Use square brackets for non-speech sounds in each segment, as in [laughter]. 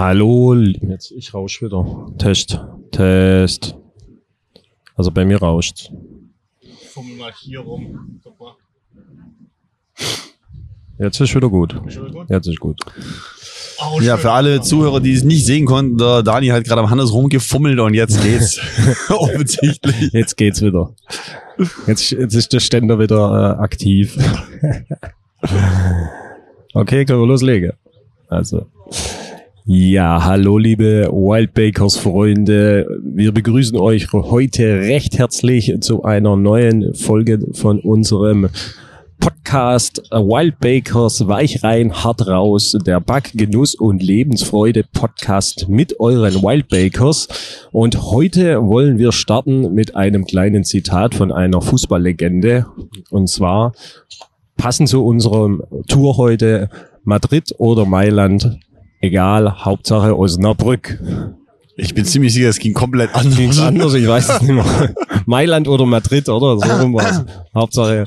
Hallo, jetzt ich rausch wieder. Test, Test. Also bei mir rauscht. Fummel mal hier rum. Guck mal. Jetzt ist wieder gut. Ist schon gut? Jetzt ist gut. Oh, Ja, für alle Zuhörer, die es nicht sehen konnten, der Dani hat gerade am Hannes rumgefummelt und jetzt geht's. [laughs] Offensichtlich. Jetzt geht's wieder. Jetzt, jetzt ist der Ständer wieder äh, aktiv. [laughs] okay, können wir loslegen. Also. Ja, hallo liebe Wildbakers Freunde. Wir begrüßen euch heute recht herzlich zu einer neuen Folge von unserem Podcast Wildbakers Weich rein, hart raus, der Back, Genuss und Lebensfreude Podcast mit euren Wildbakers. Und heute wollen wir starten mit einem kleinen Zitat von einer Fußballlegende. Und zwar passend zu unserem Tour heute Madrid oder Mailand. Egal, Hauptsache Osnabrück. Ich bin ziemlich sicher, es ging komplett anders. Ging's anders? Ich weiß es nicht mehr. [laughs] Mailand oder Madrid, oder? So rum war's. [laughs] Hauptsache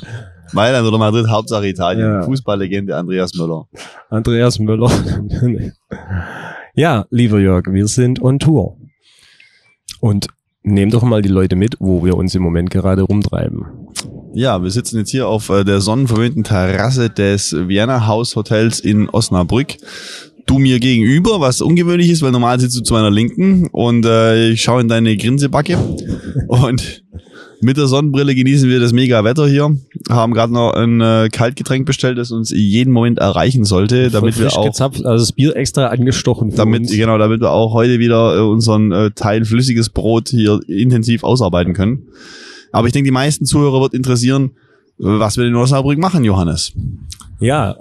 Mailand oder Madrid, Hauptsache Italien. Ja. Fußballlegende Andreas Müller. Andreas Müller. [laughs] ja, lieber Jörg, wir sind on Tour. Und nehm doch mal die Leute mit, wo wir uns im Moment gerade rumtreiben. Ja, wir sitzen jetzt hier auf äh, der sonnenverwöhnten Terrasse des Vienna House Hotels in Osnabrück. Du mir gegenüber, was ungewöhnlich ist, weil normal sitzt du zu meiner Linken und äh, ich schaue in deine Grinsebacke [laughs] und mit der Sonnenbrille genießen wir das mega Wetter hier. Haben gerade noch ein äh, Kaltgetränk bestellt, das uns jeden Moment erreichen sollte, damit wir auch gezapft, also das Bier extra angestochen. damit uns. genau, damit wir auch heute wieder äh, unseren äh, Teil flüssiges Brot hier intensiv ausarbeiten können. Aber ich denke, die meisten Zuhörer wird interessieren, was wir in Osnabrück machen, Johannes. Ja,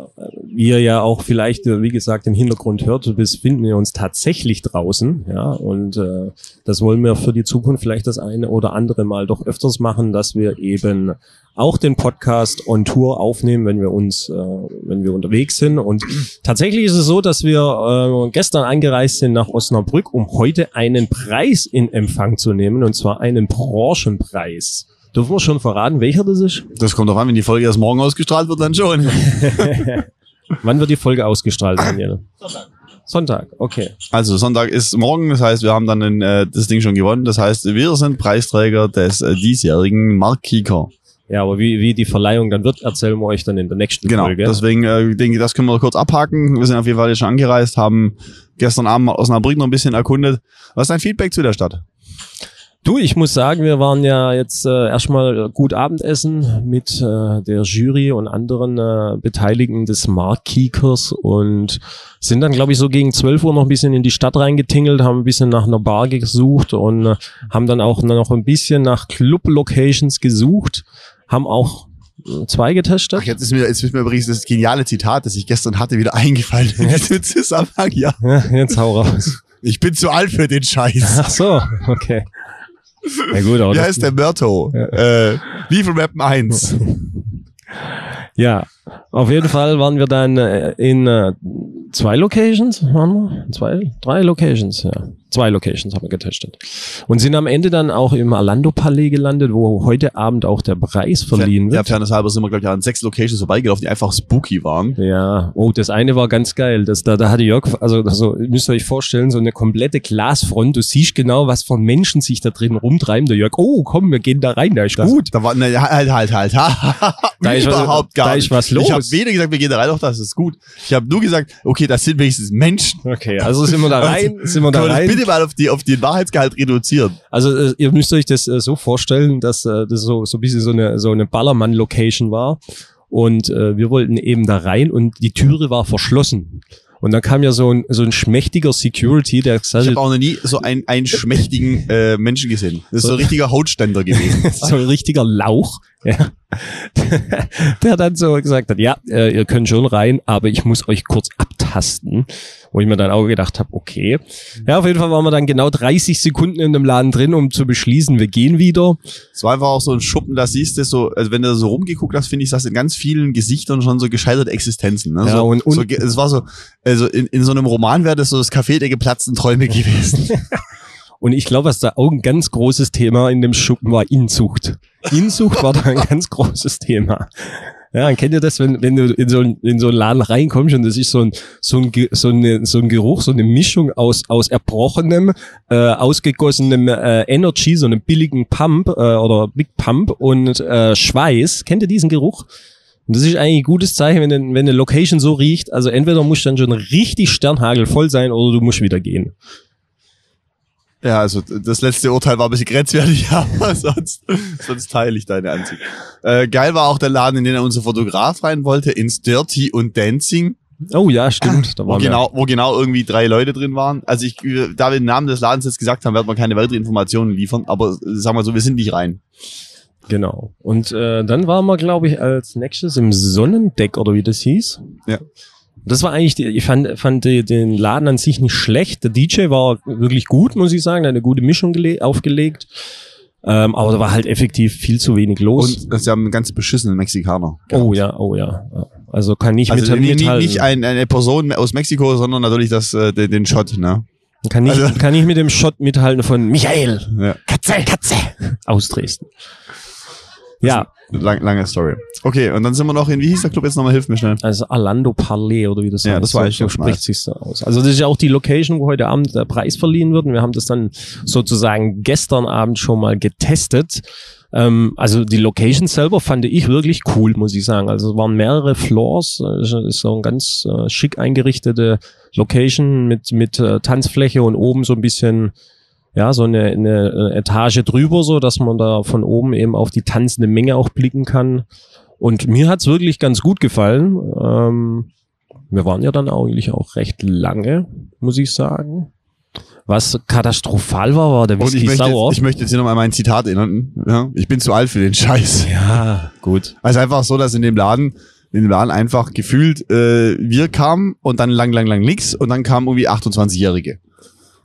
ihr ja auch vielleicht, äh, wie gesagt, im Hintergrund hört, befinden wir uns tatsächlich draußen, ja, und äh, das wollen wir für die Zukunft vielleicht das eine oder andere Mal doch öfters machen, dass wir eben auch den Podcast on Tour aufnehmen, wenn wir uns, äh, wenn wir unterwegs sind. Und tatsächlich ist es so, dass wir äh, gestern angereist sind nach Osnabrück, um heute einen Preis in Empfang zu nehmen, und zwar einen Branchenpreis. Dürfen wir schon verraten, welcher das ist? Das kommt doch an, wenn die Folge erst morgen ausgestrahlt wird, dann schon. [laughs] [laughs] Wann wird die Folge ausgestrahlt, Daniel? Sonntag. Sonntag, okay. Also Sonntag ist morgen, das heißt, wir haben dann den, äh, das Ding schon gewonnen. Das heißt, wir sind Preisträger des äh, diesjährigen Mark Kieker. Ja, aber wie, wie die Verleihung dann wird, erzählen wir euch dann in der nächsten Genau. Folge. Deswegen äh, denke ich, das können wir kurz abhaken. Wir sind auf jeden Fall jetzt schon angereist, haben gestern Abend mal Osnabrück noch ein bisschen erkundet. Was ist dein Feedback zu der Stadt? Du, ich muss sagen, wir waren ja jetzt äh, erstmal gut Abendessen mit äh, der Jury und anderen äh, Beteiligten des Markkiekers und sind dann, glaube ich, so gegen 12 Uhr noch ein bisschen in die Stadt reingetingelt, haben ein bisschen nach einer Bar gesucht und äh, haben dann auch noch ein bisschen nach Club-Locations gesucht, haben auch äh, zwei getestet. Ach, jetzt ist mir, jetzt ist mir übrigens das geniale Zitat, das ich gestern hatte, wieder [laughs] eingefallen in diesem Zusammenhang. Ja, Ja, jetzt hau raus. ich bin zu alt für den Scheiß. Ach so, okay. Ja gut, aber Wie heißt der Mörto? Ja. Äh, Liefermappen 1. [laughs] Ja, auf jeden Fall waren wir dann äh, in äh, zwei Locations, waren wir? Zwei, drei Locations, ja. Zwei Locations haben wir getestet. Und sind am Ende dann auch im Alando Palais gelandet, wo heute Abend auch der Preis verliehen Ja, wird. fairness halber sind wir, glaube ich, an sechs Locations vorbeigelaufen, die einfach spooky waren. Ja, oh, das eine war ganz geil. Das, da, da hatte Jörg, also, also ihr müsst euch vorstellen, so eine komplette Glasfront. Du siehst genau, was von Menschen sich da drin rumtreiben. Der Jörg, oh, komm, wir gehen da rein, da ist Das, gut. Da war, ne, halt, halt, halt. Da ist Überhaupt gar da ist was los. Ich habe weder gesagt, wir gehen da rein, doch das ist gut. Ich habe nur gesagt, okay, das sind wenigstens Menschen. Okay, also sind wir da [laughs] rein, sind wir da rein. Mal auf, die, auf den Wahrheitsgehalt reduzieren? Also äh, ihr müsst euch das äh, so vorstellen, dass äh, das so so ein bisschen so eine so eine Ballermann-Location war und äh, wir wollten eben da rein und die Türe war verschlossen. Und dann kam ja so ein so ein schmächtiger Security, der gesagt Ich habe auch noch nie so einen, einen schmächtigen äh, Menschen gesehen. Das ist so ein richtiger Hautständer gewesen. [laughs] so ein richtiger Lauch, ja. Der dann so gesagt hat, ja, äh, ihr könnt schon rein, aber ich muss euch kurz abtasten. Wo ich mir dann auch gedacht habe, okay. Ja, auf jeden Fall waren wir dann genau 30 Sekunden in dem Laden drin, um zu beschließen, wir gehen wieder. Es war einfach auch so ein Schuppen, da siehst du so, also wenn du so rumgeguckt hast, finde ich, das in ganz vielen Gesichtern schon so gescheiterte Existenzen. Ne? Ja, so, und- und- so, es war so, also in, in so einem Roman wäre das so das Café der geplatzten Träume gewesen. [laughs] Und ich glaube, was da auch ein ganz großes Thema in dem Schuppen war, Inzucht. Inzucht war da ein [laughs] ganz großes Thema. Ja, dann kennt ihr das, wenn, wenn du in so, ein, in so einen Laden reinkommst und das ist so ein, so ein, so eine, so ein Geruch, so eine Mischung aus, aus erbrochenem, äh, ausgegossenem äh, Energy, so einem billigen Pump äh, oder Big Pump und äh, Schweiß. Kennt ihr diesen Geruch? Und das ist eigentlich ein gutes Zeichen, wenn, wenn eine Location so riecht. Also entweder muss dann schon richtig sternhagelvoll sein oder du musst wieder gehen. Ja, also das letzte Urteil war ein bisschen grenzwertig, [laughs] aber sonst, sonst teile ich deine Ansicht. Äh, geil war auch der Laden, in den unser Fotograf rein wollte, ins Dirty und Dancing, Oh ja, stimmt. Da wo genau, wo genau irgendwie drei Leute drin waren. Also ich, da wir den Namen des Ladens jetzt gesagt haben, werden wir keine weiteren Informationen liefern, aber äh, sagen wir so, wir sind nicht rein. Genau. Und äh, dann waren wir, glaube ich, als nächstes im Sonnendeck oder wie das hieß. Ja. Das war eigentlich, die, ich fand, fand die, den Laden an sich nicht schlecht. Der DJ war wirklich gut, muss ich sagen. Der hat eine gute Mischung gele- aufgelegt. Ähm, aber da war halt effektiv viel zu wenig los. Und sie haben einen ganz beschissenen Mexikaner. oh ja, oh ja. Also kann ich Also mit, nicht, mithalten. nicht ein, eine Person aus Mexiko, sondern natürlich das, äh, den, den Shot, ne? kann, ich, also- kann ich mit dem Shot mithalten von Michael Ja. Katze, Katze aus Dresden. Ja, Lang, lange Story. Okay, und dann sind wir noch in, wie hieß der Club jetzt nochmal? Hilf mir schnell. Also Orlando Palais oder wie das Ja, heißt. das war ich so schon spricht sich so aus. Also das ist ja auch die Location, wo heute Abend der Preis verliehen wird. Und wir haben das dann sozusagen gestern Abend schon mal getestet. Ähm, also die Location selber fand ich wirklich cool, muss ich sagen. Also es waren mehrere Floors. Ist so eine ganz äh, schick eingerichtete Location mit mit äh, Tanzfläche und oben so ein bisschen ja, so eine, eine äh, Etage drüber, so dass man da von oben eben auf die tanzende Menge auch blicken kann. Und mir hat's wirklich ganz gut gefallen. Ähm, wir waren ja dann eigentlich auch recht lange, muss ich sagen. Was katastrophal war, war der Und ich Whisky möchte, Sauer. jetzt, ich möchte jetzt hier nochmal mein Zitat erinnern. Ja? Ich bin zu alt für den Scheiß. [laughs] ja, gut. Also einfach so, dass in dem Laden, in dem Laden einfach gefühlt, äh, wir kamen und dann lang, lang, lang nix und dann kamen irgendwie 28-Jährige.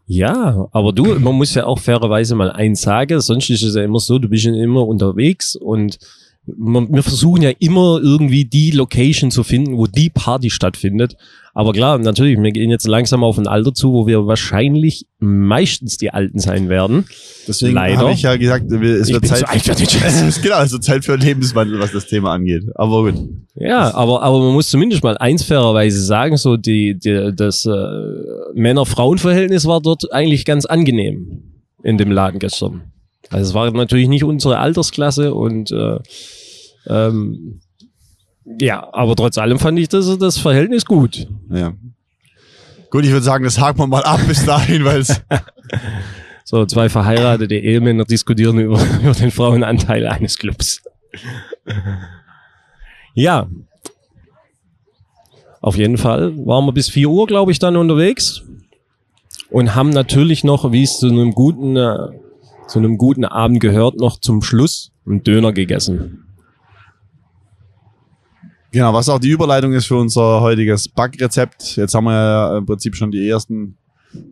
Ja, aber du, man muss ja auch fairerweise mal eins sagen, sonst ist es ja immer so, du bist ja immer unterwegs und wir versuchen ja immer irgendwie die Location zu finden, wo die Party stattfindet. Aber klar, natürlich, wir gehen jetzt langsam auf ein Alter zu, wo wir wahrscheinlich meistens die Alten sein werden. Deswegen Leider. habe ich ja gesagt, es Ich wird Zeit. alt für [laughs] genau, es wird Zeit für Lebenswandel, was das Thema angeht. Aber gut. Ja, aber, aber man muss zumindest mal eins fairerweise sagen, so die, die das äh, Männer-Frauen-Verhältnis war dort eigentlich ganz angenehm in dem Laden gestern. Also es war natürlich nicht unsere Altersklasse und äh, ähm, ja, aber trotz allem fand ich das, das Verhältnis gut. Ja. Gut, ich würde sagen, das haken wir mal ab bis dahin, weil es [laughs] So, zwei verheiratete Ehemänner diskutieren über, [laughs] über den Frauenanteil eines Clubs. [laughs] ja. Auf jeden Fall waren wir bis 4 Uhr, glaube ich, dann unterwegs und haben natürlich noch, wie es zu einem guten, äh, zu einem guten Abend gehört, noch zum Schluss einen Döner gegessen. Genau, was auch die Überleitung ist für unser heutiges Backrezept. Jetzt haben wir ja im Prinzip schon die ersten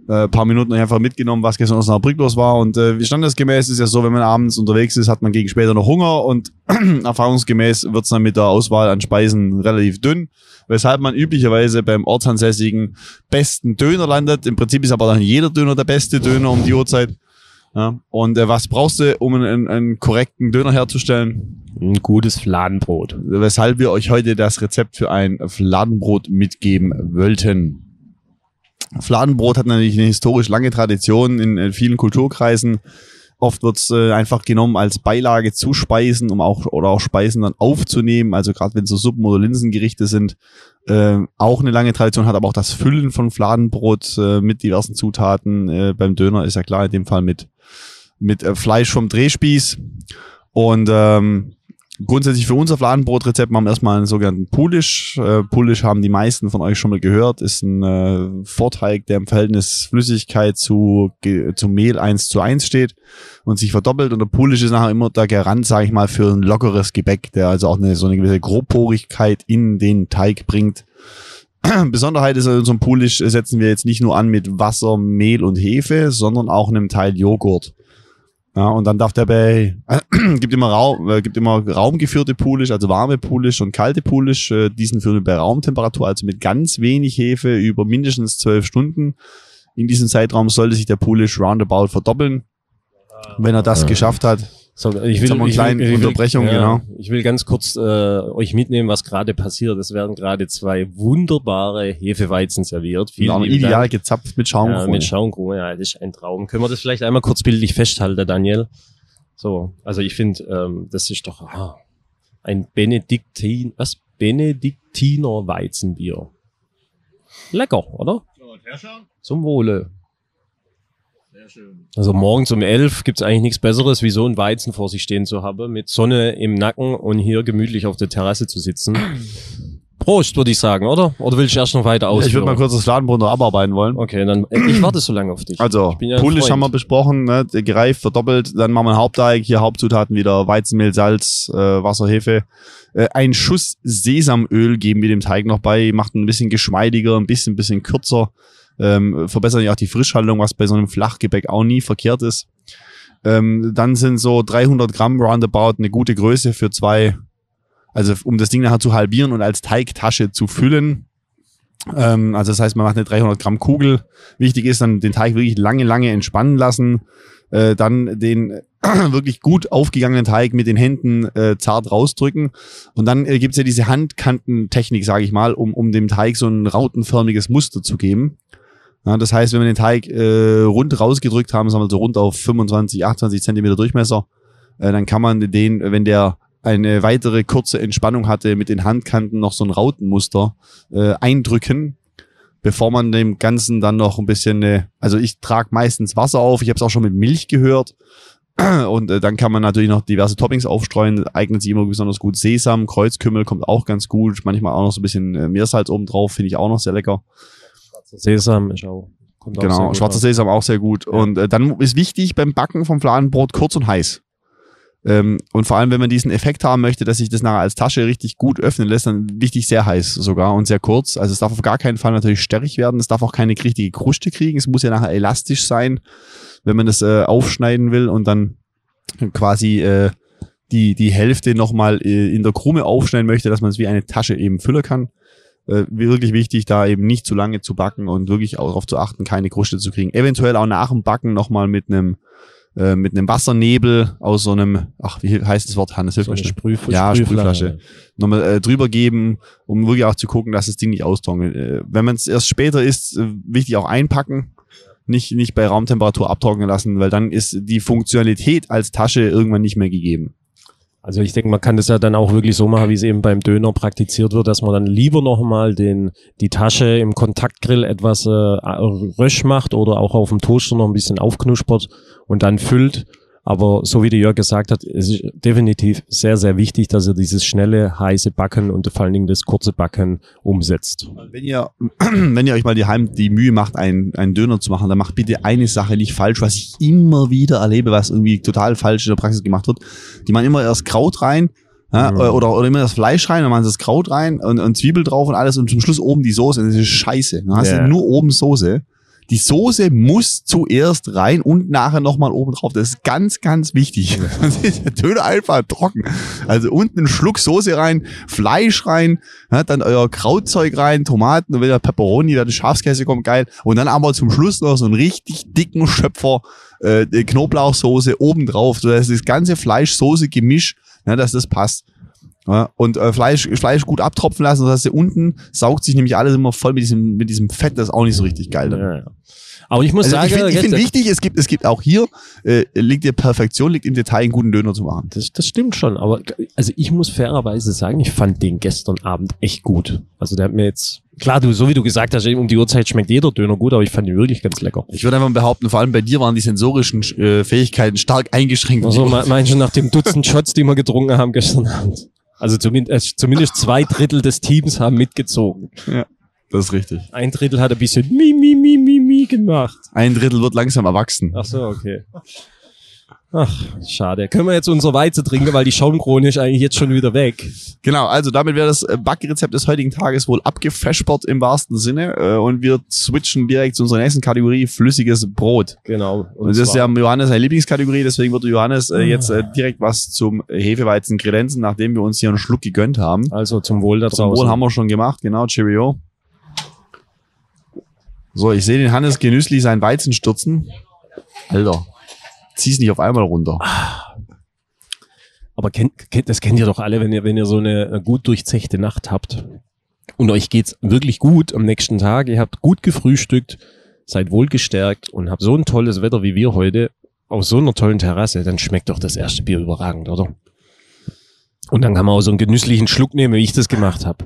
äh, paar Minuten einfach mitgenommen, was gestern aus einer Brück los war. Und äh, wie standesgemäß ist ja so, wenn man abends unterwegs ist, hat man gegen später noch Hunger und [clears throat] erfahrungsgemäß wird's dann mit der Auswahl an Speisen relativ dünn, weshalb man üblicherweise beim ortsansässigen besten Döner landet. Im Prinzip ist aber dann jeder Döner der beste Döner um die Uhrzeit. Ja, und äh, was brauchst du, um einen, einen, korrekten Döner herzustellen? Ein gutes Fladenbrot. weshalb wir euch heute das Rezept für ein Fladenbrot mitgeben wollten. Fladenbrot hat natürlich eine historisch lange Tradition in, in vielen Kulturkreisen. Oft wird's äh, einfach genommen als Beilage zu Speisen, um auch oder auch Speisen dann aufzunehmen. Also gerade wenn so Suppen oder Linsengerichte sind, äh, auch eine lange Tradition hat, aber auch das Füllen von Fladenbrot äh, mit diversen Zutaten. Äh, beim Döner ist ja klar in dem Fall mit mit äh, Fleisch vom Drehspieß und ähm, Grundsätzlich für unser Fladenbrotrezept machen wir erstmal einen sogenannten Pulish. Äh, Pulish haben die meisten von euch schon mal gehört, ist ein äh, Vorteig, der im Verhältnis Flüssigkeit zu, zu Mehl 1 zu 1 steht und sich verdoppelt. Und der Pulish ist nachher immer der Garant, sage ich mal, für ein lockeres Gebäck, der also auch eine, so eine gewisse Grobporigkeit in den Teig bringt. [clears throat] Besonderheit ist, in unserem Pulish setzen wir jetzt nicht nur an mit Wasser, Mehl und Hefe, sondern auch einem Teil Joghurt. Ja, und dann darf der bei, [clears throat] gibt immer Raum, äh, gibt immer raumgeführte Pulish, also warme Pulish und kalte Pulish. Äh, diesen führen wir bei Raumtemperatur, also mit ganz wenig Hefe über mindestens zwölf Stunden. In diesem Zeitraum sollte sich der Pulish roundabout verdoppeln. Wenn er das geschafft hat, So, ich Jetzt haben wir eine kleine Unterbrechung, genau. Ich will ganz kurz äh, euch mitnehmen, was gerade passiert. Es werden gerade zwei wunderbare Hefeweizen serviert. Vielen Genau, ideal Dank. gezapft mit Schaum. Ja, mit Schaumkrone, ja, das ist ein Traum. Können wir das vielleicht einmal kurz bildlich festhalten, Daniel? So, also ich finde, ähm, das ist doch ah, ein Benediktin, was? Benediktiner Weizenbier. Lecker, oder? Zum Wohle. Also morgens um elf gibt's eigentlich nichts Besseres, wie so ein Weizen vor sich stehen zu haben, mit Sonne im Nacken und hier gemütlich auf der Terrasse zu sitzen. Prost, würde ich sagen, oder? Oder will ich erst noch weiter ausführen? Ich würde mal kurz das Fladenbrot noch abarbeiten wollen. Okay, dann äh, ich warte so lange auf dich. Also, ja Pulisch haben wir besprochen, ne, der gereift, verdoppelt, dann machen wir einen Hauptteig, hier Hauptzutaten wieder Weizenmehl, Salz, äh, Wasser, Hefe. Äh, ein Schuss Sesamöl geben wir dem Teig noch bei, macht ihn ein bisschen geschmeidiger, ein bisschen, bisschen kürzer, ähm, verbessert ja auch die Frischhaltung, was bei so einem Flachgebäck auch nie verkehrt ist. Ähm, dann sind so 300 Gramm roundabout eine gute Größe für zwei, also um das Ding nachher zu halbieren und als Teigtasche zu füllen. Ähm, also das heißt, man macht eine 300 Gramm Kugel. Wichtig ist dann den Teig wirklich lange, lange entspannen lassen. Äh, dann den [clears throat] wirklich gut aufgegangenen Teig mit den Händen äh, zart rausdrücken. Und dann äh, gibt's ja diese Handkantentechnik, sage ich mal, um, um dem Teig so ein rautenförmiges Muster zu geben. Ja, das heißt, wenn wir den Teig äh, rund rausgedrückt haben, sagen wir so rund auf 25, 28 Zentimeter Durchmesser, äh, dann kann man den, wenn der eine weitere kurze Entspannung hatte, mit den Handkanten noch so ein Rautenmuster äh, eindrücken, bevor man dem Ganzen dann noch ein bisschen, äh, also ich trage meistens Wasser auf, ich habe es auch schon mit Milch gehört. [clears throat] Und äh, dann kann man natürlich noch diverse Toppings aufstreuen, eignet sich immer besonders gut. Sesam, Kreuzkümmel kommt auch ganz gut, manchmal auch noch so ein bisschen äh, Meersalz oben drauf, finde ich auch noch sehr lecker. Sesam ist auch. Kommt auch Genau, gut schwarzer. Sesam auch sehr gut. Und äh, dann ist wichtig beim Backen vom Fladenbrot kurz und heiß. Ähm, und vor allem, wenn man diesen Effekt haben möchte, dass sich das nachher als Tasche richtig gut öffnen lässt, dann wichtig sehr heiß sogar und sehr kurz. Also es darf auf gar keinen Fall natürlich sterrig werden. Es darf auch keine richtige Kruste kriegen. Es muss ja nachher elastisch sein, wenn man das äh, aufschneiden will und dann quasi äh, die, die Hälfte nochmal äh, in der Krume aufschneiden möchte, dass man es wie eine Tasche eben füllen kann. Äh, wirklich wichtig, da eben nicht zu lange zu backen und wirklich auch darauf zu achten, keine Kruste zu kriegen. Eventuell auch nach dem Backen nochmal mit einem äh, mit einem Wassernebel aus so einem, ach, wie heißt das Wort, Hannes, hilf So mir eine schnell. Sprüh Ja, Sprühflasche. Sprühflasche. Nochmal äh, drüber geben, um wirklich auch zu gucken, dass das Ding nicht austrocknet. Äh, wenn man es erst später isst, äh, wichtig auch einpacken. Nicht, nicht bei Raumtemperatur abtrocknen lassen, weil dann ist die Funktionalität als Tasche irgendwann nicht mehr gegeben. Also ich denke, man kann das ja dann auch wirklich so machen, wie es eben beim Döner praktiziert wird, dass man dann lieber nochmal den, die Tasche im Kontaktgrill etwas äh, rösch macht oder auch auf dem Toaster noch ein bisschen aufknuspert und dann füllt. Aber so wie der Jörg gesagt hat, es ist definitiv sehr, sehr wichtig, dass ihr dieses schnelle, heiße Backen und vor allen Dingen das kurze Backen umsetzt. Wenn ihr, [clears throat] wenn ihr euch mal die Heim die Mühe macht, einen, einen Döner zu machen, dann macht bitte eine Sache nicht falsch, was ich immer wieder erlebe, was irgendwie total falsch in der Praxis gemacht wird. Die machen immer erst Kraut rein, ja, oder, oder immer das Fleisch rein, dann machen sie das Kraut rein und, und Zwiebel drauf und alles und zum Schluss oben die Soße. Das ist scheiße. Dann hast Ja. du nur oben Soße. Die Soße muss zuerst rein und nachher nochmal oben drauf. Das ist ganz, ganz wichtig. Sonst [laughs] ist der Döner einfach trocken. Also unten einen Schluck Soße rein, Fleisch rein, dann euer Krautzeug rein, Tomaten und wieder Pepperoni, da der Schafskäse kommt geil. Und dann aber zum Schluss noch so einen richtig dicken Schöpfer äh, Knoblauchsoße oben drauf, sodass das ganze Fleisch-Soße-Gemisch, ja, dass das passt. Ja, und äh, Fleisch, Fleisch gut abtropfen lassen, sodass sie unten saugt sich nämlich alles immer voll mit diesem, mit diesem Fett, das ist auch nicht so richtig geil. Dann. Ja, ja. Aber ich muss Also sagen, ich finde find wichtig, es gibt, es gibt auch hier, äh, liegt dir Perfektion, liegt im Detail, einen guten Döner zu machen. Das, das stimmt schon, aber also ich muss fairerweise sagen, ich fand den gestern Abend echt gut. Also der hat mir jetzt, klar, du, so wie du gesagt hast, um die Uhrzeit schmeckt jeder Döner gut, aber ich fand ihn wirklich ganz lecker. Ich würde einfach behaupten, vor allem bei dir waren die sensorischen äh, Fähigkeiten stark eingeschränkt. Also me- meinst du nach dem Dutzend [laughs] Shots, die wir getrunken haben gestern Abend? Also zumindest, äh, zumindest zwei Drittel des Teams haben mitgezogen. das ist richtig. Ein Drittel hat ein bisschen mi, mi, mi, mi, mi gemacht. Ein Drittel wird langsam erwachsen. Ach so, okay. Ach, schade. Können wir jetzt unser Weizen trinken, weil die Schaumkrone ist eigentlich jetzt schon wieder weg. Genau, also damit wäre das äh, Backrezept des heutigen Tages wohl abgefreshbert im wahrsten Sinne äh, und wir switchen direkt zu unserer nächsten Kategorie, flüssiges Brot. Genau. Und das ist ja Johannes seine Lieblingskategorie, deswegen wird Johannes Ah. äh, jetzt äh, direkt was zum Hefeweizen kredenzen, nachdem wir uns hier einen Schluck gegönnt haben. also zum Wohl da Zum draußen. Wohl haben wir schon gemacht, genau, Cheerio. So, ich sehe den Hannes genüsslich seinen Weizen stürzen. Alter, zieh's nicht auf einmal runter. aber kennt, kennt, das kennt ihr doch alle, wenn ihr, wenn ihr so eine äh, gut durchzechte Nacht habt und euch geht's wirklich gut am nächsten Tag, ihr habt gut gefrühstückt, seid wohlgestärkt und habt so ein tolles Wetter wie wir heute auf so einer tollen Terrasse, dann schmeckt doch das erste Bier überragend, oder? Und dann kann man auch so einen genüsslichen Schluck nehmen, wie ich das gemacht habe.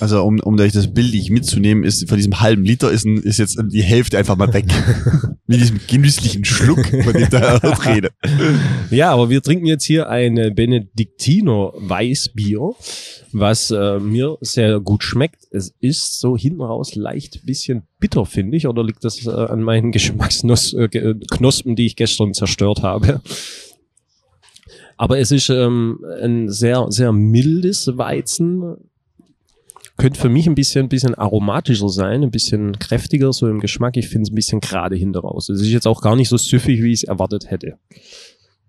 Also um, um euch das bildlich mitzunehmen, ist von diesem halben Liter ist, ein, ist jetzt die Hälfte einfach mal weg. [laughs] Mit diesem genüsslichen Schluck, von dem da [laughs] rede. Ja, aber wir trinken jetzt hier ein Benediktiner Weißbier, was äh, mir sehr gut schmeckt. Es ist so hinten raus leicht bisschen bitter, finde ich. Oder liegt das äh, an meinen Geschmacksknospen, die ich gestern zerstört habe? Aber es ist ähm, ein sehr, sehr mildes Weizen. Könnte für mich ein bisschen, ein bisschen aromatischer sein, ein bisschen kräftiger so im Geschmack. Ich finde es ein bisschen gerade hinter raus. Es ist jetzt auch gar nicht so süffig, wie ich es erwartet hätte.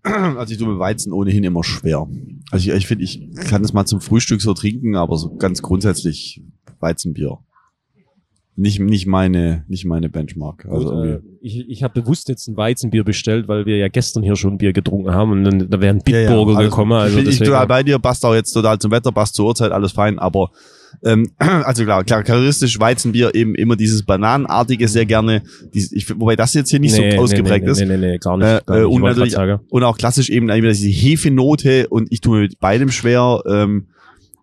Also ich tue mit Weizen ohnehin immer schwer. Also ich, ich finde, ich kann das mal zum Frühstück so trinken, aber so ganz grundsätzlich Weizenbier nicht, nicht meine, nicht meine Benchmark. Also Gut, äh, ich ich habe bewusst jetzt ein Weizenbier bestellt, weil wir ja gestern hier schon Bier getrunken haben und dann da wäre ein Bitburger ja, ja. gekommen. Also ich, ich total bei dir, passt auch jetzt total zum Wetter, passt zur Uhrzeit, alles fein, aber ähm, [clears throat] also klar, klar, charakteristisch Weizenbier eben immer dieses Bananenartige sehr gerne, dies, ich, wobei das jetzt hier nicht nee, so ausgeprägt nee, ist. Nee, nee, nee, gar nicht. Äh, gar nicht. Und, natürlich, und auch klassisch eben diese Hefenote und ich tue mit beidem schwer. Ähm,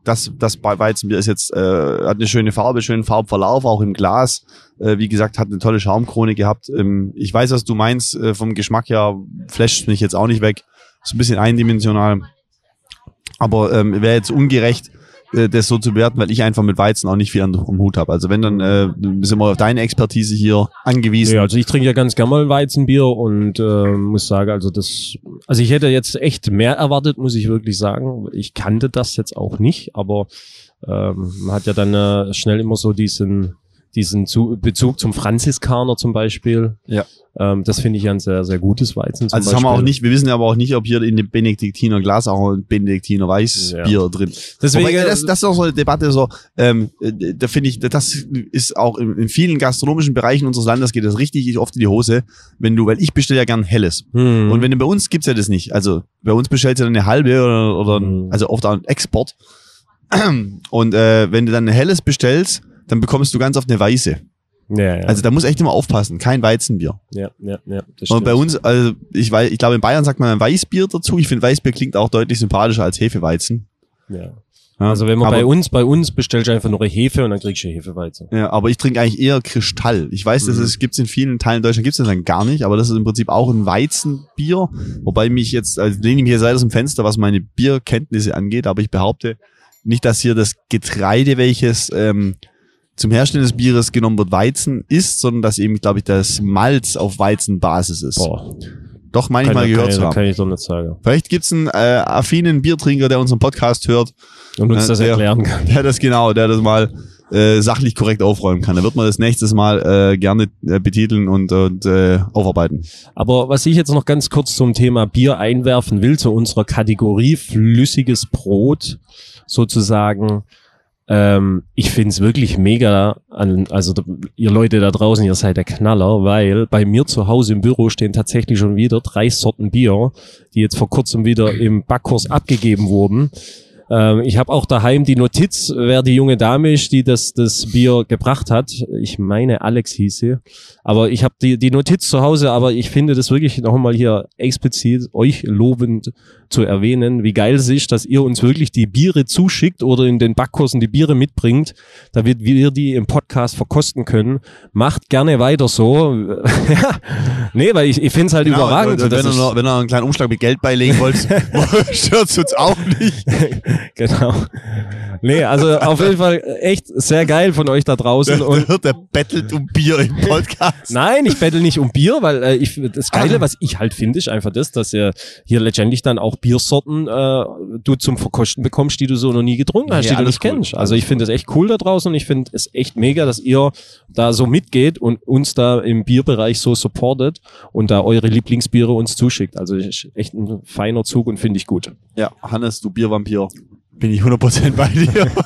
das, das Weizenbier ist jetzt, äh, hat eine schöne Farbe, schönen Farbverlauf, auch im Glas. Äh, wie gesagt, hat eine tolle Schaumkrone gehabt. Ähm, ich weiß, was du meinst. Äh, vom Geschmack her flasht mich jetzt auch nicht weg. Ist ein bisschen eindimensional. Aber ähm, wäre jetzt ungerecht, äh, das so zu bewerten, weil ich einfach mit Weizen auch nicht viel am Hut habe. Also wenn, dann äh, sind wir auf deine Expertise hier angewiesen. Ja, also ich trinke ja ganz gerne mal Weizenbier und äh, muss sagen, also das, also ich hätte jetzt echt mehr erwartet, muss ich wirklich sagen. Ich kannte das jetzt auch nicht, aber ähm, man hat ja dann äh, schnell immer so diesen diesen zu Bezug zum Franziskaner zum Beispiel. Ja. Ähm, das finde ich ein sehr, sehr gutes Weizen. also das haben wir auch nicht, wir wissen aber auch nicht, ob hier in dem Benediktiner Glas auch ein Benediktiner Weißbier ja. drin. Deswegen, Wobei, das, das ist auch so eine Debatte, so, ähm, da finde ich, das ist auch in, in, vielen gastronomischen Bereichen unseres Landes geht das richtig oft in die Hose, wenn du, weil ich bestelle ja gern Helles. Hm. Und wenn du bei uns gibt's ja das nicht. Also bei uns bestellst du dann eine halbe oder, oder hm. also oft auch ein Export. Und äh, wenn du dann ein Helles bestellst, dann bekommst du ganz oft eine weiße. Ja, ja. Also da muss echt immer aufpassen, kein Weizenbier. Ja, ja, ja. Das Und bei uns, also ich weiß, ich glaube in Bayern sagt man ein Weißbier dazu. Ich finde Weißbier klingt auch deutlich sympathischer als Hefeweizen. Ja. Ja, also wenn man aber, bei uns, bei uns bestellst du einfach nur eine Hefe und dann kriegst du Hefeweizen. Ja, aber ich trinke eigentlich eher Kristall. Ich weiß, dass mhm. es gibt's in vielen Teilen Deutschland gibt's das dann gar nicht, aber das ist im Prinzip auch ein Weizenbier, wobei mich jetzt, also lehne ich mich hier seit aus dem Fenster, was meine Bierkenntnisse angeht, aber ich behaupte nicht, dass hier das Getreide, welches ähm, zum Herstellen des Bieres genommen wird, Weizen ist, sondern dass eben, glaube ich, das Malz auf Weizenbasis ist. Boah. Doch, meine ich mal gehört zu haben. Kann ich doch nicht sagen. Vielleicht gibt's einen äh, affinen Biertrinker, der unseren Podcast hört. Und uns äh, das erklären der, kann. [laughs] Der das genau, der das mal äh, sachlich korrekt aufräumen kann. Da wird man das nächstes Mal äh, gerne äh, betiteln und, und äh, aufarbeiten. Aber was ich jetzt noch ganz kurz zum Thema Bier einwerfen will, zu unserer Kategorie flüssiges Brot sozusagen, ähm, ich find's wirklich mega, an, also ihr Leute da draußen, ihr seid der Knaller, weil bei mir zu Hause im Büro stehen tatsächlich schon wieder drei Sorten Bier, die jetzt vor kurzem wieder im Backkurs abgegeben wurden. Ähm, ich habe auch daheim die Notiz, wer die junge Dame ist, die das, das Bier gebracht hat. Ich meine, Alex hieß sie. Aber ich habe die, die Notiz zu Hause, aber ich finde das wirklich noch einmal hier explizit euch lobend zu erwähnen, wie geil es ist, dass ihr uns wirklich die Biere zuschickt oder in den Backkursen die Biere mitbringt, damit wir die im Podcast verkosten können. Macht gerne weiter so. [laughs] ja, nee, weil ich, ich finde es halt genau, überragend. Und, wenn, ihr noch, wenn ihr einen kleinen Umschlag mit Geld beilegen wollt, [laughs] stört uns auch nicht. [laughs] [laughs] genau. Nee, also auf jeden Fall echt sehr geil von euch da draußen. Der, und der bettelt um Bier im Podcast. Nein, ich bettel nicht um Bier, weil äh, ich das Geile, ah. was ich halt finde, ist einfach das, dass ihr hier letztendlich dann auch Biersorten äh, du zum Verkosten bekommst, die du so noch nie getrunken hast, ja, die du nicht cool. kennst. Also ich finde es echt cool da draußen und ich finde es echt mega, dass ihr da so mitgeht und uns da im Bierbereich so supportet und da eure Lieblingsbiere uns zuschickt. Also ist echt ein feiner Zug und finde ich gut. Ja, Hannes, du Biervampir, bin ich 100% bei dir. [laughs]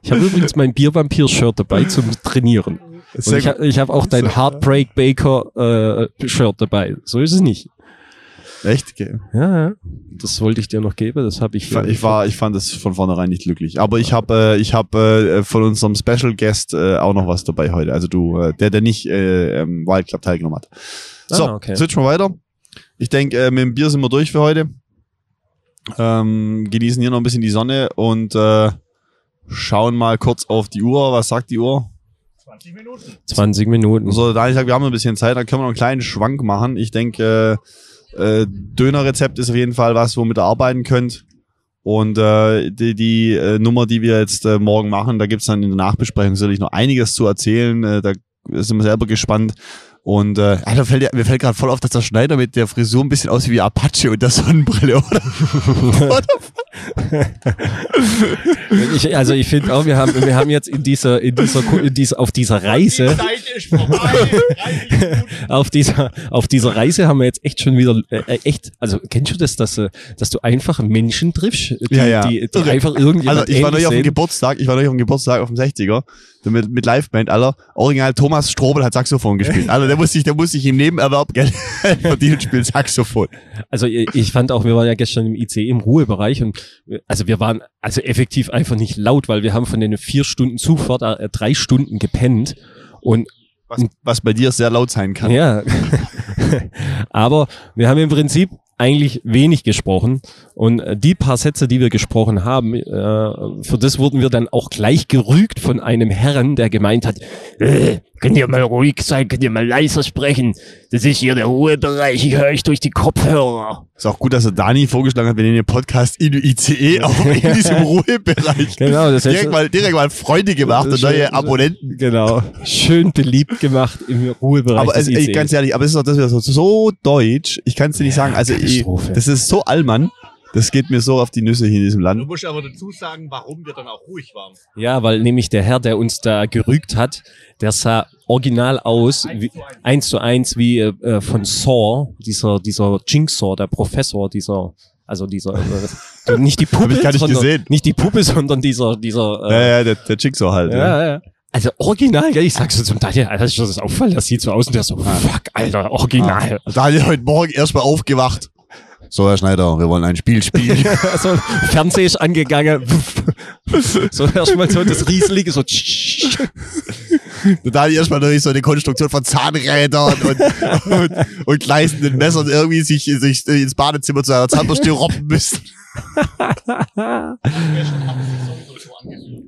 Ich habe übrigens mein Biervampir-Shirt dabei zum Trainieren. Ich, habe auch dein Heartbreak Baker äh, dabei. So ist es nicht. Echt? Okay. Ja, ja. Das wollte ich dir noch geben, das habe ich. Ich, war, ich fand das von vornherein nicht glücklich. Aber ich habe, äh, ich habe äh, von unserem Special Guest äh, auch noch was dabei heute. Also du, äh, der, der nicht äh, ähm, Wild Club teilgenommen hat. So, Ah, okay. switchen wir weiter. Ich denke, äh, mit dem Bier sind wir durch für heute. Ähm, genießen hier noch ein bisschen die Sonne und äh, schauen mal kurz auf die Uhr. Was sagt die Uhr? 20 Minuten. 20 Minuten. So, Daniel sagt, wir haben noch ein bisschen Zeit, dann können wir noch einen kleinen Schwank machen. Ich denke, äh, äh, Dönerrezept ist auf jeden Fall was, womit ihr arbeiten könnt. Und äh, die, die äh, Nummer, die wir jetzt äh, morgen machen, da gibt's dann in der Nachbesprechung sicherlich noch einiges zu erzählen. Äh, da sind wir selber gespannt. Und äh, Alter, fällt, ja- mir fällt gerade voll auf, dass der Schneider mit der Frisur ein bisschen aussieht wie Apache und der Sonnenbrille, oder? [laughs] Ich, also ich finde auch, wir haben, wir haben jetzt in dieser, in dieser, in dieser, auf dieser Die Reise, Zeit ist vorbei. 30 Minuten. auf dieser, auf dieser Reise haben wir jetzt echt schon wieder, äh, äh, echt, also kennst du das, dass, äh, dass du einfach Menschen triffst, die, Ja, ja. die, die einfach irgendjemand Also ich war neulich auf dem? Geburtstag, ich war neulich auf dem Geburtstag auf dem 60er mit, mit Liveband, Alter. Original Thomas Strobel hat Saxophon gespielt. Alter, der muss sich, der muss sich im Nebenerwerb Geld [laughs] verdienen und spielt Saxophon. Also ich fand auch, wir waren ja gestern im ICE im Ruhebereich und also wir waren also effektiv einfach nicht laut, weil wir haben von den vier Stunden Zufahrt äh, drei Stunden gepennt und Was, was bei dir sehr laut sein kann. ja, [laughs] aber wir haben im Prinzip eigentlich wenig gesprochen und äh, die paar Sätze, die wir gesprochen haben, äh, für das wurden wir dann auch gleich gerügt von einem Herrn, der gemeint hat, äh, könnt ihr mal ruhig sein, könnt ihr mal leiser sprechen, das ist hier der Ruhebereich, ich höre euch durch die Kopfhörer. Ist auch gut, dass er Dani vorgeschlagen hat, wir nehmen den Podcast in ICE [laughs] auf in diesem Ruhebereich. Genau, das Direkt heißt, mal, direkt mal Freunde gemacht und Schön- neue Abonnenten. Genau. Schön beliebt gemacht im Ruhebereich Aber also, ganz ehrlich, aber es ist doch das wieder so, so deutsch. Ich kann es dir nicht sagen. Also ich, das ist so Allmann. Das geht mir so auf die Nüsse hier in diesem Du Land. musst aber dazu sagen, warum wir dann auch ruhig waren. Ja, weil nämlich der Herr, der uns da gerügt hat, der sah original aus, wie, eins zu eins wie äh, äh, von Saw, dieser, dieser Jigsaw, der Professor, dieser, also dieser, äh, nicht die [laughs] Puppe, ich gar nicht sondern, gesehen. nicht die Puppe, sondern dieser, dieser, Ja, äh, ja, der, der Jigsaw halt. Ja. ja, ja. Also original, gell? Ich sag so zum Daniel, Alter, ist das auffallen, das sieht so aus und der so, fuck, Alter, original. Daniel heute Morgen erstmal aufgewacht. So, Herr Schneider, wir wollen ein Spiel spielen. [laughs] so, Fernseher ist angegangen. [laughs] so erstmal so das Rieselige, so Und Daniel erstmal durch so eine Konstruktion von Zahnrädern und, und, und gleißenden Messern irgendwie sich, sich ins Badezimmer zu einer Zahnbürste robben müssen. [laughs]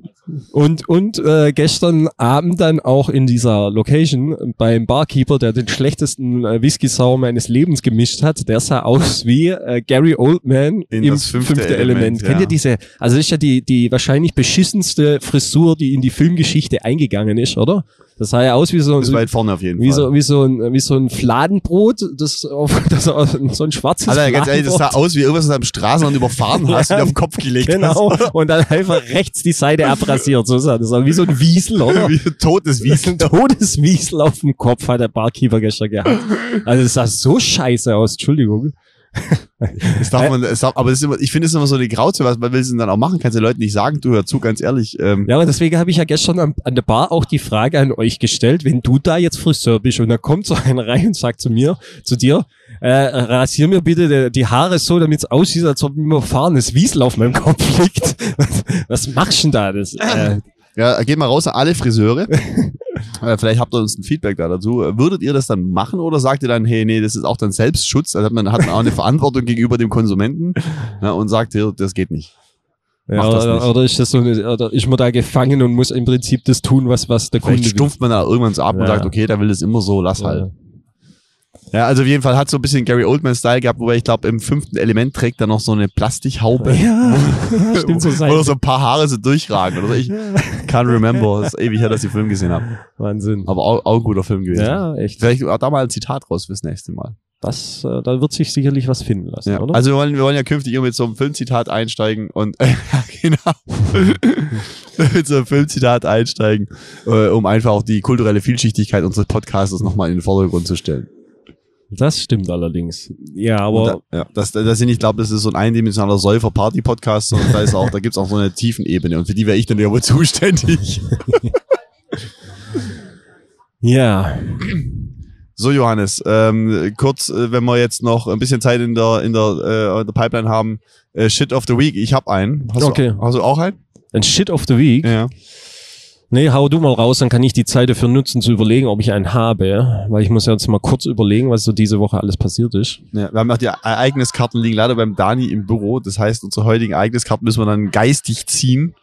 Und, und äh, gestern Abend dann auch in dieser Location beim Barkeeper, der den schlechtesten äh, Whisky-Sauer meines Lebens gemischt hat, der sah aus wie äh, Gary Oldman In im das fünfte Element, Kennt ja. ihr diese, also das ist ja die, die wahrscheinlich beschissenste Frisur, die in die Filmgeschichte eingegangen ist, oder? Das sah ja aus wie so, jeden wie so, wie so ein, wie so ein Fladenbrot, das auf, [laughs] das auf so ein schwarzes Alter, ganz ehrlich, das sah aus wie irgendwas, was du am Straßenrand überfahren hast und auf den Kopf gelegt Genau. Und dann einfach rechts die Seite [laughs] abrasiert. So sah das. Wie so ein Wiesel, oder? [laughs] Wie ein totes Wiesel. [laughs] ein Todeswiesel auf dem Kopf hat der Barkeeper gestern gehabt. Also es sah so scheiße aus, Entschuldigung. [laughs] Das darf man, das darf, aber das ist immer, ich finde es immer so eine Grauzone, was man will es denn dann auch machen, kannst du den Leuten nicht sagen, du hör zu, ganz ehrlich. Ähm, Ja, aber deswegen habe ich ja gestern an, an der Bar auch die Frage an euch gestellt, wenn du da jetzt Friseur bist und da kommt so einer rein und sagt zu mir, zu dir, äh, rasier mir bitte die, die Haare so, damit es aussieht, als ob mir fahrendes Wiesel auf meinem Kopf liegt. [laughs] Was, was machst du denn da? Das, äh, Ja, geht mal raus an alle Friseure. [laughs] Äh, Vielleicht habt ihr uns ein Feedback da dazu. Würdet ihr das dann machen oder sagt ihr dann, hey, nee, das ist auch dann Selbstschutz? Da hat man, hat man auch eine Verantwortung gegenüber dem Konsumenten ja, und sagt, hier, das geht nicht. ja, das oder, oder ist das so eine, oder ist man da gefangen und muss im Prinzip das tun, was, was der Vielleicht Kunde stumpft man da irgendwann so ab und Ja. sagt, okay, da will es immer so, lass will. halt. Ja, also auf jeden Fall hat so ein bisschen Gary Oldman-Style gehabt, wobei ich glaube, im fünften Element trägt er noch so eine Plastikhaube. Ja, [laughs] stimmt so sein. Oder so ein paar Haare so durchragen. Oder so. Ich [laughs] can't remember. Das ist ewig her, dass ich den Film gesehen habe. Wahnsinn. Aber auch, auch ein guter Film gewesen. Ja, echt. Vielleicht auch da mal ein Zitat raus fürs nächste Mal. Das, äh, da wird sich sicherlich was finden lassen, Ja. oder? Also wir wollen, wir wollen ja künftig immer mit so einem Filmzitat einsteigen und [laughs] äh, genau. mit so einem Filmzitat einsteigen, äh, um einfach auch die kulturelle Vielschichtigkeit unseres Podcasts nochmal in den Vordergrund zu stellen. Das stimmt allerdings. Ja, aber da, ja, das, das sind, ich glaube, das ist so ein eindimensionaler Säufer-Party-Podcast, sondern da ist auch, da gibt's auch so eine Tiefenebene und für die wäre ich dann ja wohl zuständig. [laughs] ja, So, Johannes, ähm, kurz, äh, wenn wir jetzt noch ein bisschen Zeit in der, in der, äh, in der Pipeline haben, äh, Shit of the Week, ich hab einen. Hast Okay. Du, hast du auch einen? Ein Shit of the Week. Ja. Nee, hau du mal raus, dann kann ich die Zeit dafür nutzen zu überlegen, ob ich einen habe, weil ich muss jetzt mal kurz überlegen, was so diese Woche alles passiert ist. ja. Wir haben auch die Ereigniskarten liegen leider beim Dani im Büro. Das heißt, unsere heutigen Ereigniskarten müssen wir dann geistig ziehen.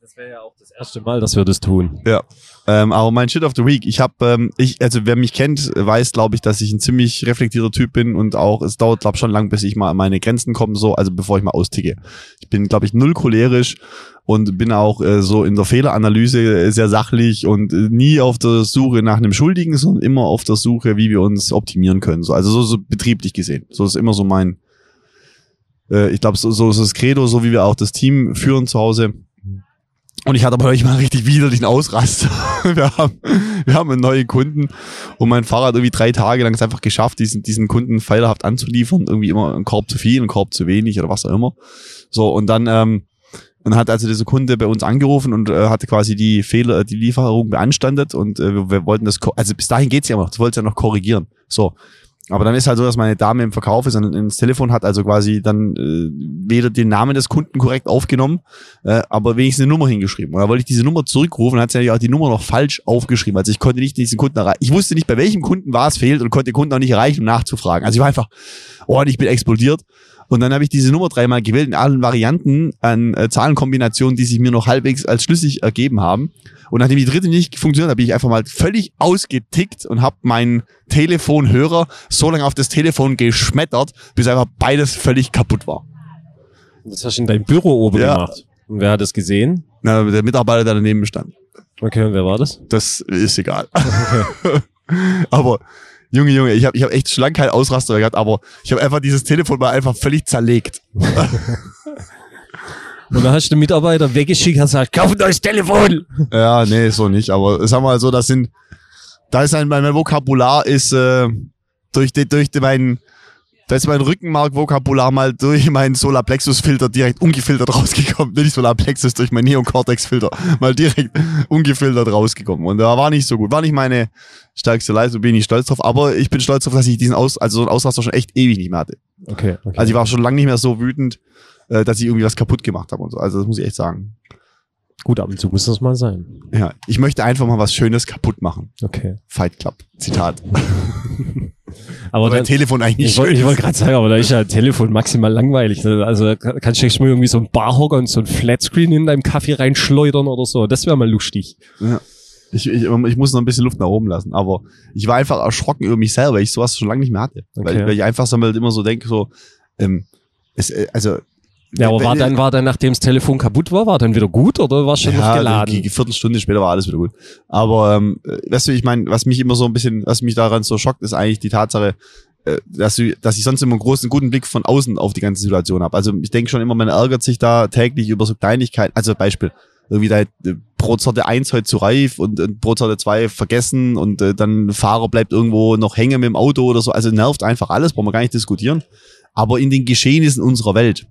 Das wäre ja auch das erste Mal, dass wir das tun. Ja. Ähm, aber mein Shit of the Week, ich habe, ähm, ich, also wer mich kennt, weiß, glaube ich, dass ich ein ziemlich reflektierter Typ bin und auch, es dauert, glaube schon lang, bis ich mal an meine Grenzen komme, so, also bevor ich mal austicke. Ich bin, glaube ich, null cholerisch und bin auch äh, so in der Fehleranalyse äh, sehr sachlich und äh, nie auf der Suche nach einem Schuldigen, sondern immer auf der Suche, wie wir uns optimieren können. So, also so, so betrieblich gesehen. So ist immer so mein, äh, ich glaube, so, so ist das Credo, so wie wir auch das Team führen zu Hause. Und ich hatte aber euch mal richtig widerlichen Ausraster. [laughs] Wir haben, wir haben einen neuen Kunden und mein Fahrrad irgendwie drei Tage lang es einfach geschafft, diesen, diesen Kunden fehlerhaft anzuliefern. Irgendwie immer einen Korb zu viel, einen Korb zu wenig oder was auch immer. So, und dann, ähm, und hat also dieser Kunde bei uns angerufen und äh, hatte quasi die Fehler, die Lieferung beanstandet und äh, wir, wir wollten das, also bis dahin geht's ja noch, das wollte ja noch korrigieren. So. Aber dann ist halt so, dass meine Dame im Verkauf ist und ins Telefon hat also quasi dann äh, weder den Namen des Kunden korrekt aufgenommen, äh, aber wenigstens eine Nummer hingeschrieben. Und da wollte ich diese Nummer zurückrufen hat sie ja auch die Nummer noch falsch aufgeschrieben. Also ich konnte nicht diesen Kunden erreichen. Ich wusste nicht, bei welchem Kunden war es fehlt und konnte den Kunden auch nicht erreichen, um nachzufragen. Also ich war einfach, oh, und ich bin explodiert. Und dann habe ich diese Nummer dreimal gewählt in allen Varianten an äh, Zahlenkombinationen, die sich mir noch halbwegs als schlüssig ergeben haben. Und nachdem die dritte nicht funktioniert, hat, bin ich einfach mal völlig ausgetickt und habe meinen Telefonhörer so lange auf das Telefon geschmettert, bis einfach beides völlig kaputt war. Das hast du in deinem Büro oben Ja. gemacht. Und wer hat das gesehen? Na, der Mitarbeiter, der daneben stand. Okay, und wer war das? Das ist egal. [laughs] aber Junge, Junge, ich habe ich hab echt keinen Ausraster gehabt, aber ich habe einfach dieses Telefon mal einfach völlig zerlegt. [laughs] Und dann hast du den Mitarbeiter weggeschickt und gesagt, kauf ein neues Telefon. Ja, nee, so nicht. Aber sag mal so, das sind, da ist ein, mein Vokabular ist äh, durch die, durch die, mein, da ist mein Rückenmark-Vokabular mal durch meinen Solarplexus-Filter direkt ungefiltert rausgekommen. Nicht Solarplexus, durch meinen Neocortex-Filter mal direkt ungefiltert rausgekommen. Und da war nicht so gut. War nicht meine stärkste Leistung, bin ich stolz drauf. Aber ich bin stolz drauf, dass ich diesen Aus, also so einen Ausraster schon echt ewig nicht mehr hatte. Okay, okay. Also ich war schon lange nicht mehr so wütend, äh, dass ich irgendwie was kaputt gemacht habe und so. Also das muss ich echt sagen. Gut, ab und zu muss das mal sein. Ja, ich möchte einfach mal was Schönes kaputt machen. Okay. Fight Club. Zitat. [laughs] Aber dann, Telefon eigentlich ich wollte wollt gerade sagen, aber da ist ja ein Telefon maximal langweilig. ne? Also kannst du echt mal irgendwie so einen Barhocker und so ein Flatscreen in deinem Kaffee reinschleudern oder so. Das wäre mal lustig. Ja. Ich, ich, ich muss noch ein bisschen Luft nach oben lassen, aber ich war einfach erschrocken über mich selber, weil ich sowas schon lange nicht mehr hatte. Weil, Okay. weil ich einfach so immer so denke, so, ähm, es, äh, also. Ja, aber war dann, war dann, nachdem das Telefon kaputt war, war dann wieder gut oder war schon noch ja, geladen? die, die Viertelstunde später war alles wieder gut. Aber ähm, äh, weißt du, ich meine, was mich immer so ein bisschen, was mich daran so schockt, ist eigentlich die Tatsache, äh, dass, du, dass ich sonst immer einen großen, guten Blick von außen auf die ganze Situation habe. Also ich denke schon immer, man ärgert sich da täglich über so Kleinigkeiten. Also Beispiel, irgendwie da äh, Brotsorte 1 heute zu reif und, und Brotsorte 2 vergessen und äh, dann Fahrer bleibt irgendwo noch hängen mit dem Auto oder so. Also nervt einfach alles, brauchen wir gar nicht diskutieren. Aber in den Geschehnissen unserer Welt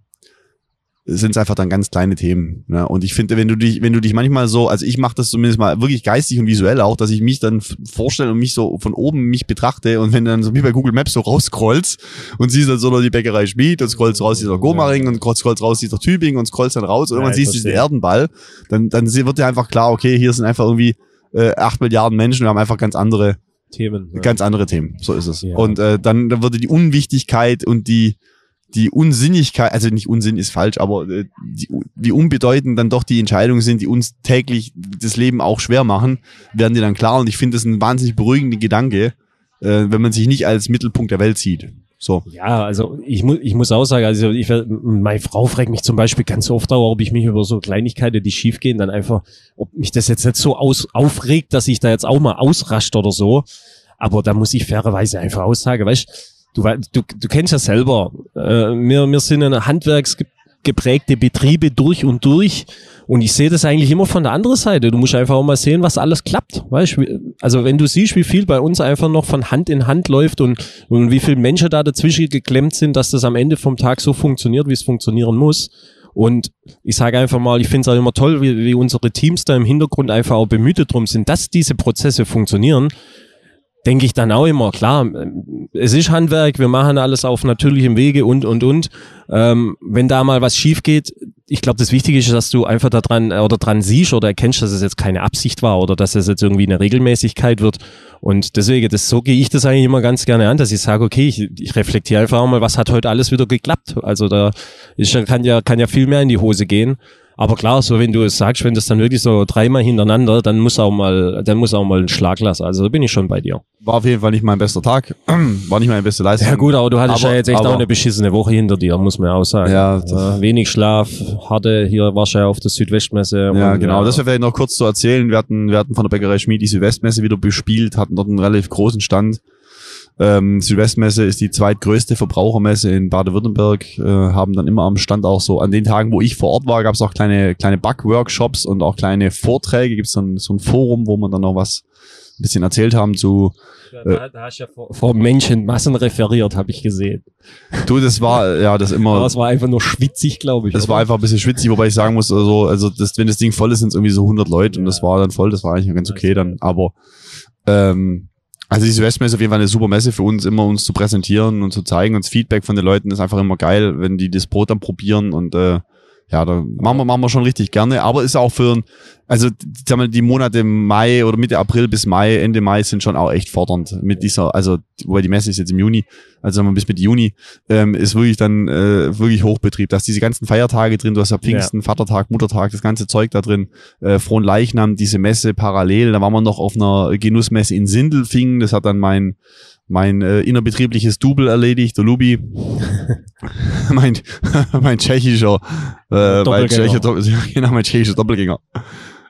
sind es einfach dann ganz kleine Themen. Ne? Und ich finde, wenn du dich, wenn du dich manchmal so, also ich mache das zumindest mal wirklich geistig und visuell auch, dass ich mich dann vorstelle und mich so von oben mich betrachte und wenn du dann so wie bei Google Maps so rausscrollst und siehst dann so noch die Bäckerei Schmied und scrollst raus dieser Gomaring und scrollst raus dieser Tübingen und scrollst dann raus und Ja, irgendwann siehst du diesen. Erdenball, dann, dann wird dir einfach klar, okay, hier sind einfach irgendwie äh, acht Milliarden Menschen, wir haben einfach ganz andere Themen. Ja. ganz andere Themen. So ist es. Ja. Und äh, dann, dann würde die Unwichtigkeit und die die Unsinnigkeit, also nicht Unsinn ist falsch, aber äh, die, wie unbedeutend dann doch die Entscheidungen sind, die uns täglich das Leben auch schwer machen, werden dir dann klar. Und ich finde das ein wahnsinnig beruhigender Gedanke, äh, wenn man sich nicht als Mittelpunkt der Welt sieht. So. Ja, also ich, mu ich muss auch sagen, also ich, meine Frau fragt mich zum Beispiel ganz oft auch, ob ich mich über so Kleinigkeiten, die schiefgehen, dann einfach, ob mich das jetzt nicht so aus, aufregt, dass ich da jetzt auch mal ausrascht oder so. Aber da muss ich fairerweise einfach aussagen, weißt du, du, du kennst ja selber, äh, wir, wir sind eine handwerksgeprägte Betriebe durch und durch und ich sehe das eigentlich immer von der anderen Seite. Du musst einfach auch mal sehen, was alles klappt. Weißt? Also wenn du siehst, wie viel bei uns einfach noch von Hand in Hand läuft und, und wie viele Menschen da dazwischen geklemmt sind, dass das am Ende vom Tag so funktioniert, wie es funktionieren muss. Und ich sage einfach mal, ich finde es auch immer toll, wie, wie unsere Teams da im Hintergrund einfach auch bemüht drum sind, dass diese Prozesse funktionieren. Denke ich dann auch immer, klar, es ist Handwerk, wir machen alles auf natürlichem Wege und, und, und. Ähm, wenn da mal was schief geht, ich glaube, das Wichtige ist, dass du einfach daran äh, oder dran siehst oder erkennst, dass es jetzt keine Absicht war oder dass es jetzt irgendwie eine Regelmäßigkeit wird. Und deswegen, das, so gehe ich das eigentlich immer ganz gerne an, dass ich sage, okay, ich, ich reflektiere einfach mal, was hat heute alles wieder geklappt. Also da ist, kann ja, kann ja viel mehr in die Hose gehen. Aber klar, so wenn du es sagst, wenn das dann wirklich so dreimal hintereinander, dann muss auch mal, dann muss auch mal ein Schlag lassen. Also da bin ich schon bei dir. War auf jeden Fall nicht mein bester Tag. [clears throat] War nicht meine beste Leistung. Ja gut, aber du hattest Aber- ja jetzt echt aber- auch eine beschissene Woche hinter dir, muss man ja auch sagen. Ja, Äh, wenig Schlaf, harte, hier ja auf der Südwestmesse. Ja, genau. Das wäre vielleicht noch kurz zu erzählen. Wir hatten, wir hatten von der Bäckerei Schmied die Südwestmesse wieder bespielt, hatten dort einen relativ großen Stand. Ähm, Südwestmesse ist die zweitgrößte Verbrauchermesse in Baden-Württemberg, äh, haben dann immer am Stand auch so, an den Tagen, wo ich vor Ort war, gab es auch kleine, kleine Backworkshops und auch kleine Vorträge. Gibt es so ein, so ein Forum, wo man dann noch was ein bisschen erzählt haben zu, Da, da hast du ja vor, vor Menschenmassen referiert, habe ich gesehen. du, das war, ja, das immer, Aber es war einfach nur schwitzig, glaube ich. Das oder? war einfach ein bisschen schwitzig, wobei ich sagen muss, also, also das, wenn das Ding voll ist, sind es irgendwie so 100 Leute und das war dann voll, das war eigentlich ganz okay dann, aber ähm, also die Südwestmesse ist auf jeden Fall eine super Messe für uns, immer uns zu präsentieren und zu zeigen. Und das Feedback von den Leuten ist einfach immer geil, wenn die das Brot dann probieren und äh, ja, da machen wir, machen wir schon richtig gerne, aber ist auch für, ein- also sag mal, die Monate Mai oder Mitte April bis Mai, Ende Mai sind schon auch echt fordernd mit dieser, also wobei die Messe ist jetzt im Juni, also sagen wir bis Mitte Juni, ähm, ist wirklich dann äh, wirklich Hochbetrieb. Da hast diese ganzen Feiertage drin, du hast ja Pfingsten, Vatertag, Muttertag, das ganze Zeug da drin, äh, Frohen Leichnam, diese Messe parallel, da waren wir noch auf einer Genussmesse in Sindelfingen, das hat dann mein mein äh, innerbetriebliches Double erledigt, der Lubi. [laughs] mein, [laughs] mein tschechischer, äh, mein Doppelgänger. tschechischer, [laughs] genau, mein tschechischer Doppelgänger.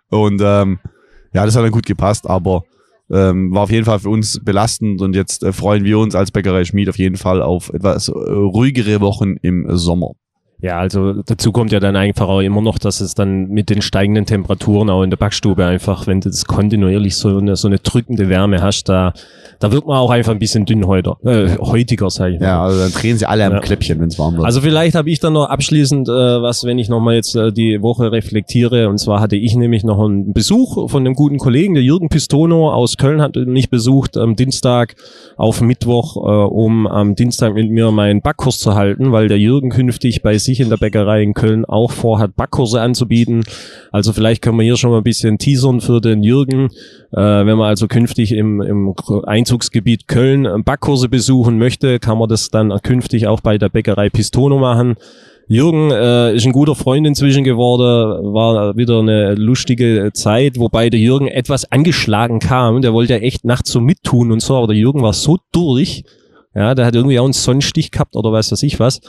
Und ähm, ja, das hat dann gut gepasst, aber ähm, war auf jeden Fall für uns belastend und jetzt äh, freuen wir uns als Bäckerei Schmied auf jeden Fall auf etwas äh, ruhigere Wochen im Sommer. Ja, also dazu kommt ja dann einfach auch immer noch, dass es dann mit den steigenden Temperaturen auch in der Backstube einfach, wenn du das kontinuierlich so eine, so eine drückende Wärme hast, da, da wird man auch einfach ein bisschen dünnhäuter, äh, häutiger, sag ich mal. Ja, also dann drehen sie alle am Ja. Kläppchen, wenn es warm wird. Also vielleicht habe ich dann noch abschließend äh, was, wenn ich nochmal jetzt äh, die Woche reflektiere. Und zwar hatte ich nämlich noch einen Besuch von einem guten Kollegen, der Jürgen Pistono aus Köln hat mich besucht am Dienstag auf Mittwoch, äh, um am Dienstag mit mir meinen Backkurs zu halten, weil der Jürgen künftig bei sich in der Bäckerei in Köln auch vorhat, Backkurse anzubieten. Also vielleicht können wir hier schon mal ein bisschen teasern für den Jürgen. Äh, wenn man also künftig im, im Einzugsgebiet Köln äh, Backkurse besuchen möchte, kann man das dann künftig auch bei der Bäckerei Pistono machen. Jürgen äh, ist ein guter Freund inzwischen geworden, war wieder eine lustige Zeit, wobei der Jürgen etwas angeschlagen kam. Der wollte ja echt nachts so mittun und so, aber der Jürgen war so durch, ja, der hat irgendwie auch einen Sonnenstich gehabt oder weiß was ich was.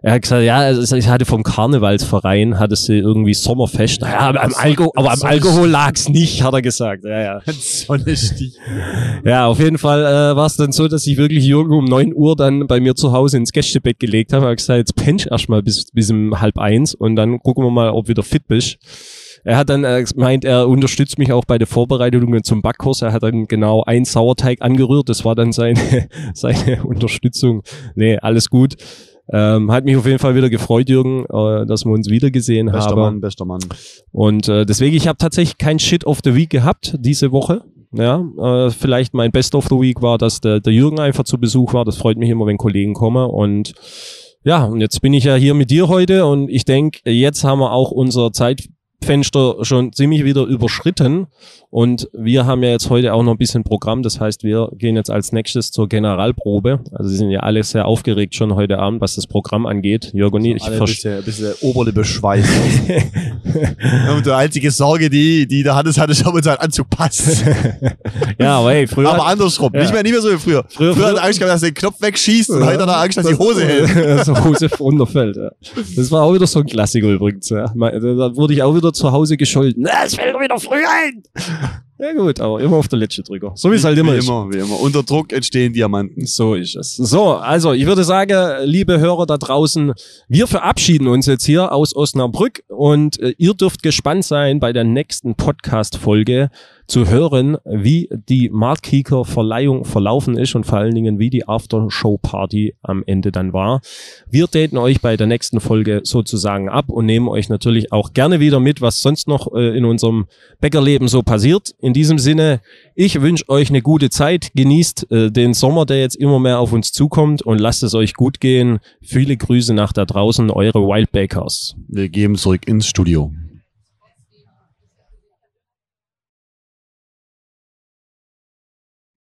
Er hat gesagt, ja, also ich hatte vom Karnevalsverein, hatte sie irgendwie Sommerfest. Ja, am Alko aber am Alkohol lag's nicht, hat er gesagt. Ja, ja. [laughs] Sonnenstich. Ja, auf jeden Fall äh, war es dann so, dass ich wirklich Jürgen um 9 Uhr dann bei mir zu Hause ins Gästebett gelegt habe. Er hat gesagt, jetzt pennst erstmal bis, bis um halb eins und dann gucken wir mal, ob wieder fit bist. Er hat dann äh, meint, er unterstützt mich auch bei der Vorbereitungen zum Backkurs. Er hat dann genau ein Sauerteig angerührt. Das war dann seine, [laughs] seine Unterstützung. Nee, alles gut. Ähm, hat mich auf jeden Fall wieder gefreut, Jürgen, äh, dass wir uns wiedergesehen Bester haben. Mann, bester Mann. Und äh, deswegen, ich habe tatsächlich kein Shit of the Week gehabt diese Woche. Ja, äh, vielleicht mein Best of the Week war, dass der, der Jürgen einfach zu Besuch war. Das freut mich immer, wenn Kollegen kommen. Und ja, und jetzt bin ich ja hier mit dir heute und ich denke, jetzt haben wir auch unser Zeitfenster schon ziemlich wieder überschritten. Und wir haben ja jetzt heute auch noch ein bisschen Programm. Das heißt, wir gehen jetzt als nächstes zur Generalprobe. Also sie sind ja alle sehr aufgeregt schon heute Abend, was das Programm angeht. Jürgen und ich, ich Alle ein verstehe. bisschen, ein bisschen Oberlippe schweißt. [laughs] Und die einzige Sorge, die, die da hattest, hatte, ob uns sein Anzug passt. [laughs] ja, aber hey, früher. Aber andersrum. Ja. Nicht mehr, nicht mehr so wie früher. Früher- Früher, hat er Angst gehabt, dass er den Knopf wegschießt und heute hat er Angst, dass die Hose [laughs] hält. so Hose runterfällt, ja. Das war auch wieder so ein Klassiker übrigens, ja. Da wurde ich auch wieder zu Hause gescholten. Es fällt wieder früh ein! [laughs] Ja gut, aber immer auf der letzte Drücker. So wie es halt immer wie ist. immer, wie immer. Unter Druck entstehen Diamanten. So ist es. So, also ich würde sagen, liebe Hörer da draußen, wir verabschieden uns jetzt hier aus Osnabrück und äh, ihr dürft gespannt sein bei der nächsten Podcast-Folge zu hören, wie die Marktkicker Verleihung verlaufen ist und vor allen Dingen, wie die Aftershow-Party am Ende dann war. Wir daten euch bei der nächsten Folge sozusagen ab und nehmen euch natürlich auch gerne wieder mit, was sonst noch äh, in unserem Bäckerleben so passiert. In diesem Sinne, ich wünsche euch eine gute Zeit. Genießt äh, den Sommer, der jetzt immer mehr auf uns zukommt und lasst es euch gut gehen. Viele Grüße nach da draußen, eure Wildbakers. Wir geben zurück ins Studio.